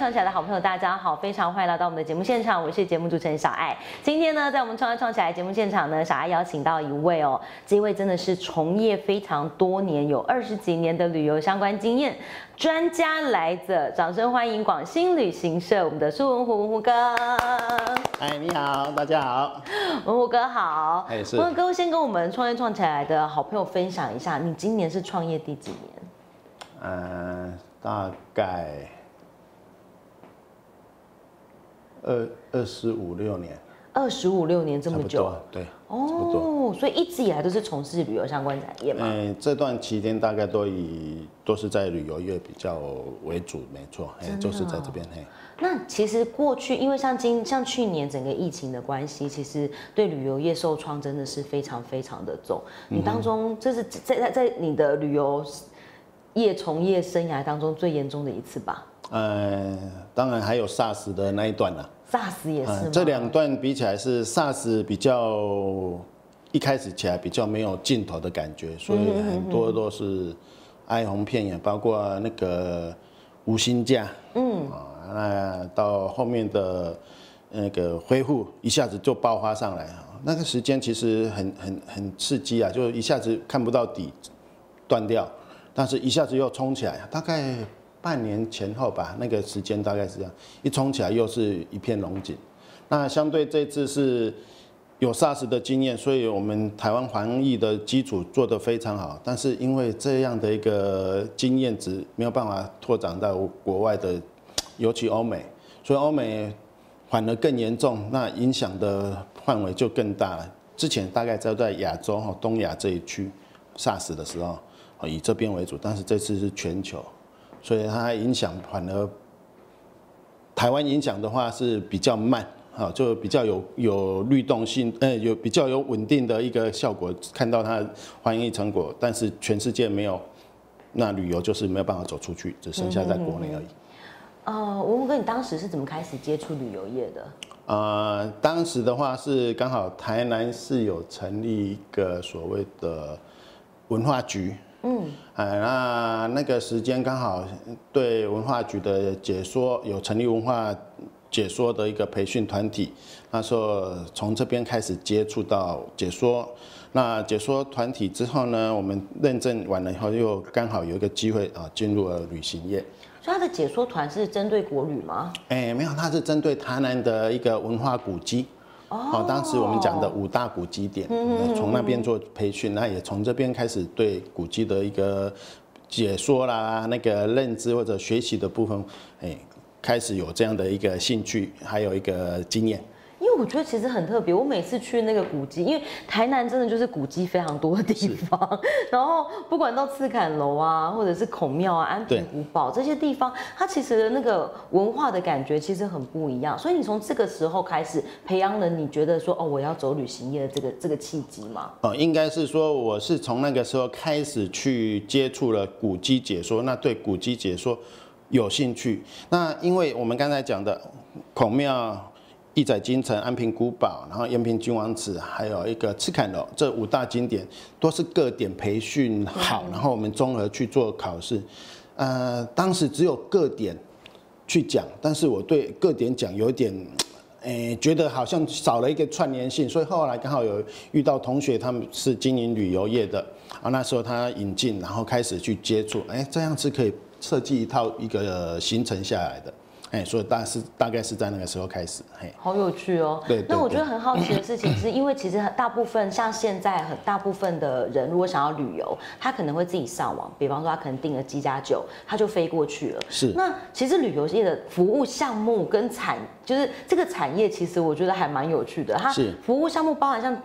创起来的好朋友，大家好，非常欢迎来到我们的节目现场，我是节目主持人小爱。今天呢，在我们创创起来节目现场呢，小爱邀请到一位哦，这位真的是从业非常多年，有二十几年的旅游相关经验专家来着，掌声欢迎广兴旅行社我们的苏文虎文虎哥。哎，你好，大家好，文虎哥好。哎是文虎哥先跟我们创业创起来的好朋友分享一下，你今年是创业第几年？嗯、大概二二十五六年，二十五六年这么久对。哦，所以一直以来都是从事旅游相关产业嘛。嗯、这段期间大概都以都是在旅游业比较为主，没错，哎、就是在这边，嘿。那其实过去，因为像今像去年整个疫情的关系，其实对旅游业受创真的是非常非常的重。你当中这是在在在你的旅游业从业生涯当中最严重的一次吧呃，当然还有 SARS 的那一段啊、？SARS 也是这两段比起来是 SARS 比较一开始起来比较没有尽头的感觉，所以很多都是哀鸿遍野，包括那个无薪假，嗯。啊，那到后面的那个恢复一下子就爆发上来啊，那个时间其实很很很刺激啊，就一下子看不到底，断掉，但是一下子又冲起来，大概半年前后吧，那个时间大概是这样，一冲起来又是一片龙井。那相对这次是有 SARS 的经验，所以我们台湾防疫的基础做得非常好。但是因为这样的一个经验值没有办法拓展到国外的，尤其欧美，所以欧美反而更严重，那影响的范围就更大了。之前大概在在亚洲哈东亚这一区 SARS 的时候，以这边为主，但是这次是全球，所以它影响反而台湾影响的话是比较慢，啊，就比较有有律动性，呃，有比较有稳定的一个效果，看到它的防疫成果，但是全世界没有，那旅游就是没有办法走出去，只剩下在国内而已。呃，文文哥，你当时是怎么开始接触旅游业的？呃，当时的话是刚好台南市有成立一个所谓的文化局，嗯，呃，那那个时间刚好对文化局的解说有成立文化解说的一个培训团体，那时候从这边开始接触到解说。那解说团体之后呢，我们认证完了以后，又刚好有一个机会啊，进入了旅行业。所以他的解说团是针对国旅吗？哎、没有，它是针对台南的一个文化古迹。哦，当时我们讲的五大古迹点，呃从那边做培训，那也从这边开始对古迹的一个解说啦、那个认知或者学习的部分，哎、开始有这样的一个兴趣，还有一个经验。因为我觉得其实很特别，我每次去那个古迹，因为台南真的就是古迹非常多的地方，然后不管到赤坎楼啊，或者是孔庙啊、安平古堡这些地方，它其实的那个文化的感觉其实很不一样。所以你从这个时候开始培养了你觉得说哦，我要走旅行业的这个这个契机吗？哦，应该是说我是从那个时候开始去接触了古迹解说，那对古迹解说有兴趣。那因为我们刚才讲的孔庙、义载金城、安平古堡，然后延平君王祠，还有一个赤坎楼，这五大景点都是各点培训好，然后我们综合去做考试。呃，当时只有各点去讲，但是我对各点讲有点，诶、觉得好像少了一个串联性，所以后来刚好有遇到同学，他们是经营旅游业的，啊，那时候他引进，然后开始去接触，哎、这样是可以设计一套一个行程下来的，哎、所以大是大概是在那个时候开始，嘿。好有趣哦。对对那我觉得很好奇的事情是，因为其实大部分像现在很大部分的人，如果想要旅游，他可能会自己上网，比方说他可能订了机加酒，他就飞过去了。是那其实旅游业的服务项目跟产，就是这个产业，其实我觉得还蛮有趣的。它是服务项目包含像。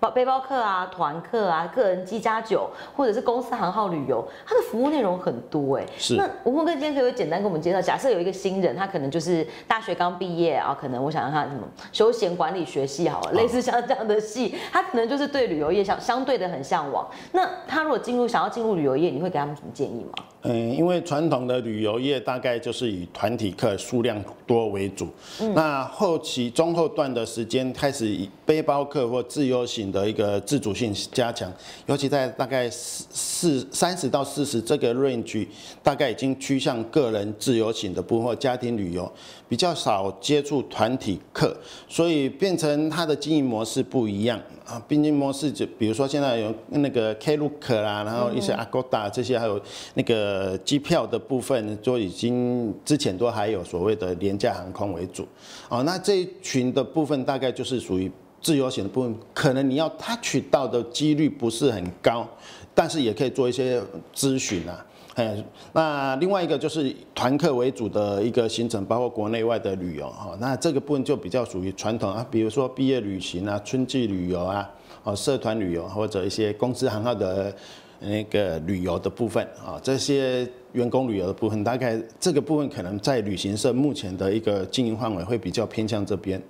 包背包客啊、团客啊、个人机加酒，或者是公司行号旅游，它的服务内容很多哎、是那吴峰哥今天可不可以简单跟我们介绍？假设有一个新人，他可能就是大学刚毕业啊，可能我想让他什么休闲管理学系好了，类似像这样的系，他可能就是对旅游业相相对的很向往。那他如果进入想要进入旅游业，你会给他们什么建议吗？嗯，因为传统的旅游业大概就是以团体客数量多为主，那后期中后段的时间开始以背包客或自由行的一个自主性加强，尤其在大概四四三十到四十这个 range，大概已经趋向个人自由行的部分或家庭旅游，比较少接触团体客，所以变成它的经营模式不一样啊。并进模式就比如说现在有那个 Klook 啦，然后一些 Agoda 这些，还有那个。呃，机票的部分就已经之前都还有所谓的廉价航空为主，哦，那这一群的部分大概就是属于自由行的部分，可能你要 touch 到的几率不是很高，但是也可以做一些咨询啊，哎，那另外一个就是团客为主的一个行程，包括国内外的旅游哈，那这个部分就比较属于传统啊，比如说毕业旅行啊、春季旅游啊、哦社团旅游或者一些公司行号的。那个旅游的部分啊，这些员工旅游的部分，大概这个部分可能在旅行社目前的一个经营范围会比较偏向这边，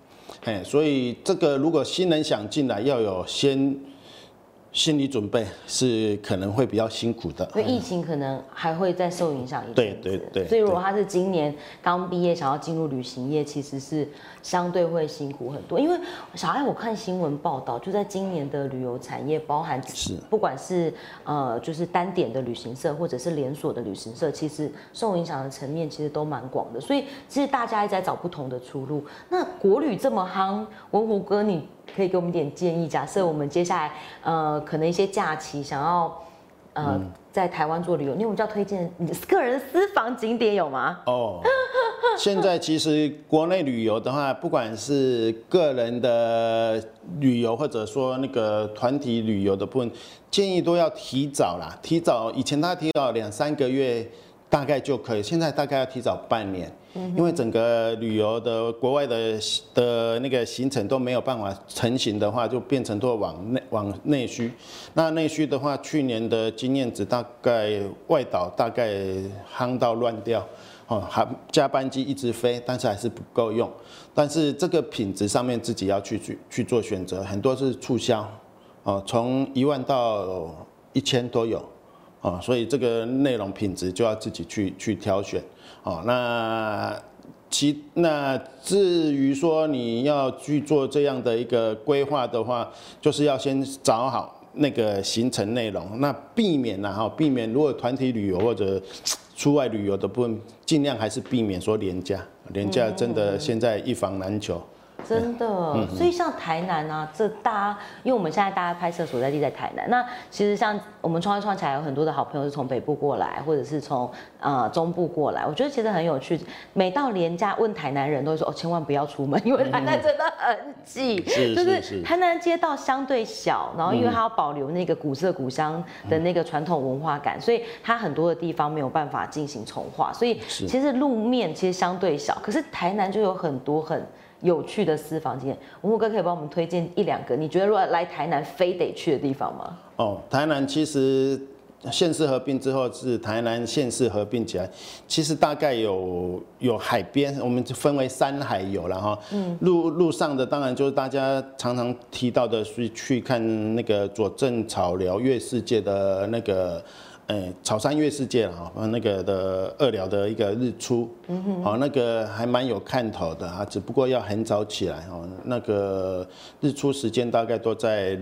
哎，所以这个如果新人想进来，要有先。心理准备是可能会比较辛苦的，所以疫情可能还会再受影响一对对对，所以如果他是今年刚毕业，想要进入旅行业，其实是相对会辛苦很多。因为小爱，我看新闻报道，就在今年的旅游产业，包含是不管是呃就是单点的旅行社，或者是连锁的旅行社，其实受影响的层面其实都蛮广的。所以其实大家一直在找不同的出路。那国旅这么夯，文虎哥你。可以给我们点建议。假设我们接下来，呃，可能一些假期想要，呃，在台湾做旅游，你有比较推荐你个人私房景点有吗？哦，现在其实国内旅游的话，不管是个人的旅游，或者说那个团体旅游的部分，建议都要提早啦。提早以前他提早两三个月。大概就可以，现在大概要提早半年，因为整个旅游的国外的的那个行程都没有办法成型的话，就变成都往内往内需。那内需的话，去年的经验值大概外岛大概夯到乱掉，哦，还加班机一直飞，但是还是不够用。但是这个品质上面自己要去去去做选择，很多是促销，哦，从一万到一千都有。哦，所以这个内容品质就要自己去去挑选。哦，那其那至于说你要去做这样的一个规划的话，就是要先找好那个行程内容，那避免呐哈，避免如果团体旅游或者出外旅游的部分，尽量还是避免说廉价，廉价真的现在一房难求。真的，所以像台南啊，这大家，因为我们现在大家拍摄所在地在台南，那其实像我们创业创起来有很多的好朋友是从北部过来，或者是从呃中部过来，我觉得其实很有趣。每到廉价问台南人都会说哦，千万不要出门，因为台南真的很挤，就是台南街道相对小，然后因为它要保留那个古色古香的那个传统文化感，所以它很多的地方没有办法进行重化，所以其实路面其实相对小，可是台南就有很多很。有趣的私房景点，吴哥可以帮我们推荐一两个？你觉得如果来台南非得去的地方吗？哦，台南其实县市合并之后是台南县市合并起来，其实大概有有海边，我们分为山海有了哈。嗯。路路上的当然就是大家常常提到的，是去看那个左镇草寮月世界的那个。哎，草山月世界了哈，那个的二寮的一个日出，嗯哼，好，那个还蛮有看头的啊，只不过要很早起来哦。那个日出时间大概都在，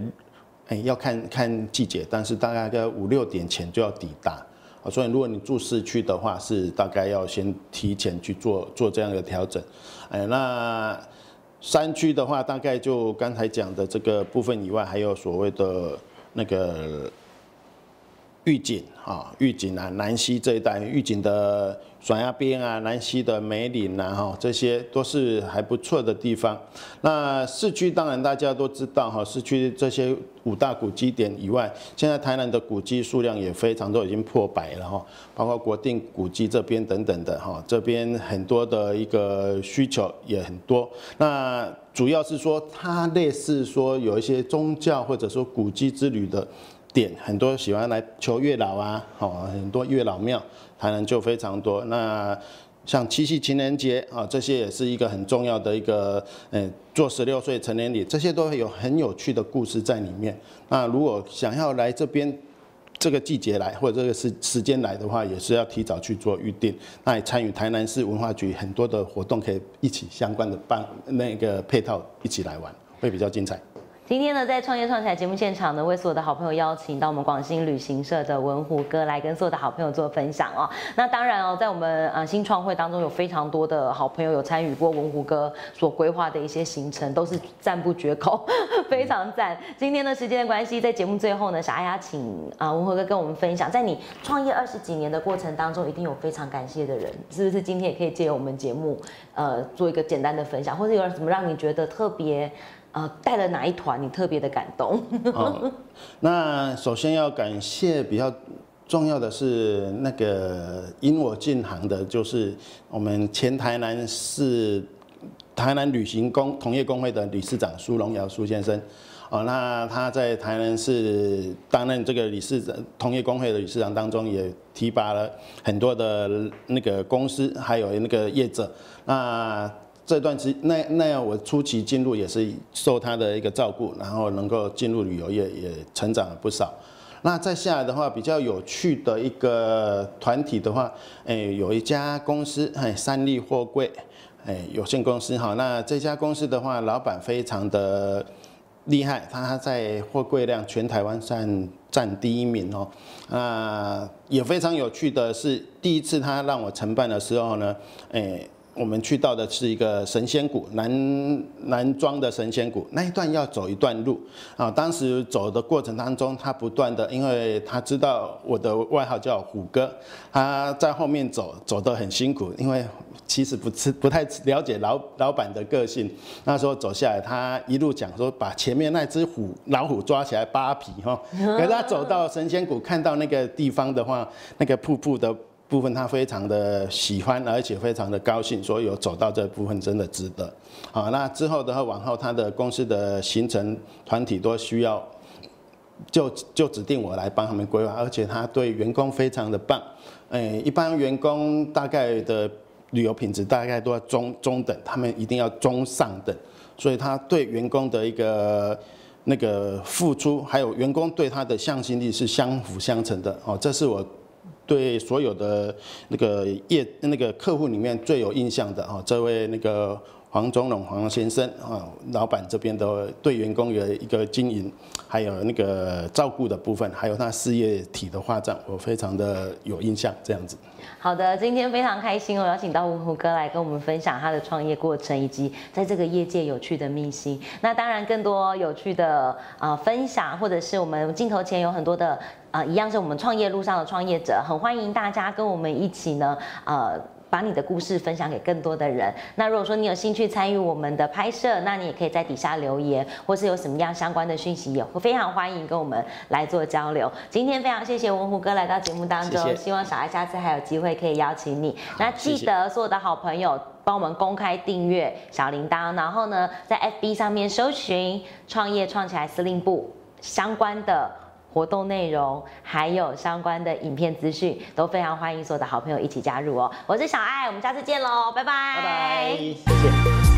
哎，要看看季节，但是大概在五六点前就要抵达啊。所以如果你住市区的话，是大概要先提前去做做这样的调整。哎，那山区的话，大概就刚才讲的这个部分以外，还有所谓的那个。御景啊，御景啊，南溪这一带，御景的爽亚边啊，南溪的梅岭啊，哈，这些都是还不错的地方。那市区当然大家都知道哈，市区这些五大古迹点以外，现在台南的古迹数量也非常都已经破百了哈，包括国定古迹这边等等的哈，这边很多的一个需求也很多。那主要是说它类似说有一些宗教或者说古迹之旅的。点很多喜欢来求月老啊，哦，很多月老庙，台南就非常多。那像七夕情人节啊，这些也是一个很重要的一个，嗯，做十六岁成年礼，这些都会有很有趣的故事在里面。那如果想要来这边这个季节来或者这个时时间来的话，也是要提早去做预定。那也参与台南市文化局很多的活动，可以一起相关的办那个配套一起来玩，会比较精彩。今天呢，在创业创起来节目现场呢，为所有的好朋友邀请到我们广兴旅行社的文虎哥来跟所有的好朋友做分享哦。那当然哦，在我们呃新创会当中，有非常多的好朋友有参与过文虎哥所规划的一些行程，都是赞不绝口，非常赞。今天的时间的关系，在节目最后呢，想要邀请啊文虎哥跟我们分享，在你创业二十几年的过程当中，一定有非常感谢的人，是不是？今天也可以借我们节目，呃，做一个简单的分享，或者有什么让你觉得特别？呃，带了哪一团你特别的感动？哦，那首先要感谢比较重要的是那个引我进行的，就是我们前台南市台南旅行工同业工会的理事长苏荣尧苏先生。哦，那他在台南市担任这个理事长同业工会的理事长当中，也提拔了很多的那个公司，还有那个业者。那这段时那那样我初期进入也是受他的一个照顾，然后能够进入旅游业也成长了不少。那再下来的话，比较有趣的一个团体的话，哎，有一家公司，哎，三利货柜，哎，有限公司哈。那这家公司的话，老板非常的厉害，他在货柜量全台湾占占第一名哦。啊，也非常有趣的是，第一次他让我承办的时候呢，哎。我们去到的是一个神仙谷，南南庄的神仙谷那一段要走一段路啊。当时走的过程当中，他不断的，因为他知道我的外号叫虎哥，他在后面走，走得很辛苦，因为其实不是不太了解老老板的个性。那时候走下来，他一路讲说把前面那只虎老虎抓起来扒皮哈。可是他走到神仙谷，看到那个地方的话，那个瀑布的。部分他非常的喜欢，而且非常的高兴，所以有走到这部分真的值得。好，那之后的话，往后他的公司的行程团体都需要，就就指定我来帮他们规划，而且他对员工非常的棒。哎，一般员工大概的旅游品质大概都要中中等，他们一定要中上等，所以他对员工的一个那个付出，还有员工对他的向心力是相辅相成的。哦，这是我。对所有的那个业那个客户里面最有印象的啊，这位那个黄忠龙黄先生啊，老板这边的对员工的一个经营，还有那个照顾的部分，还有他事业体的发展，我非常的有印象。这样子。好的，今天非常开心哦，邀请到吴虎哥来跟我们分享他的创业过程，以及在这个业界有趣的秘辛。那当然，更多有趣的啊分享，或者是我们镜头前有很多的。啊，一样是我们创业路上的创业者，很欢迎大家跟我们一起呢，呃，把你的故事分享给更多的人。那如果说你有兴趣参与我们的拍摄，那你也可以在底下留言，或是有什么样相关的讯息，也会非常欢迎跟我们来做交流。今天非常谢谢文虎哥来到节目当中，希望小爱下次还有机会可以邀请你。那记得所有的好朋友帮我们公开订阅小铃铛，然后呢，在 FB 上面搜寻“创业创起来司令部”相关的。活动内容还有相关的影片资讯，都非常欢迎所有的好朋友一起加入哦。我是小爱，我们下次见喽，拜拜。拜拜，谢谢。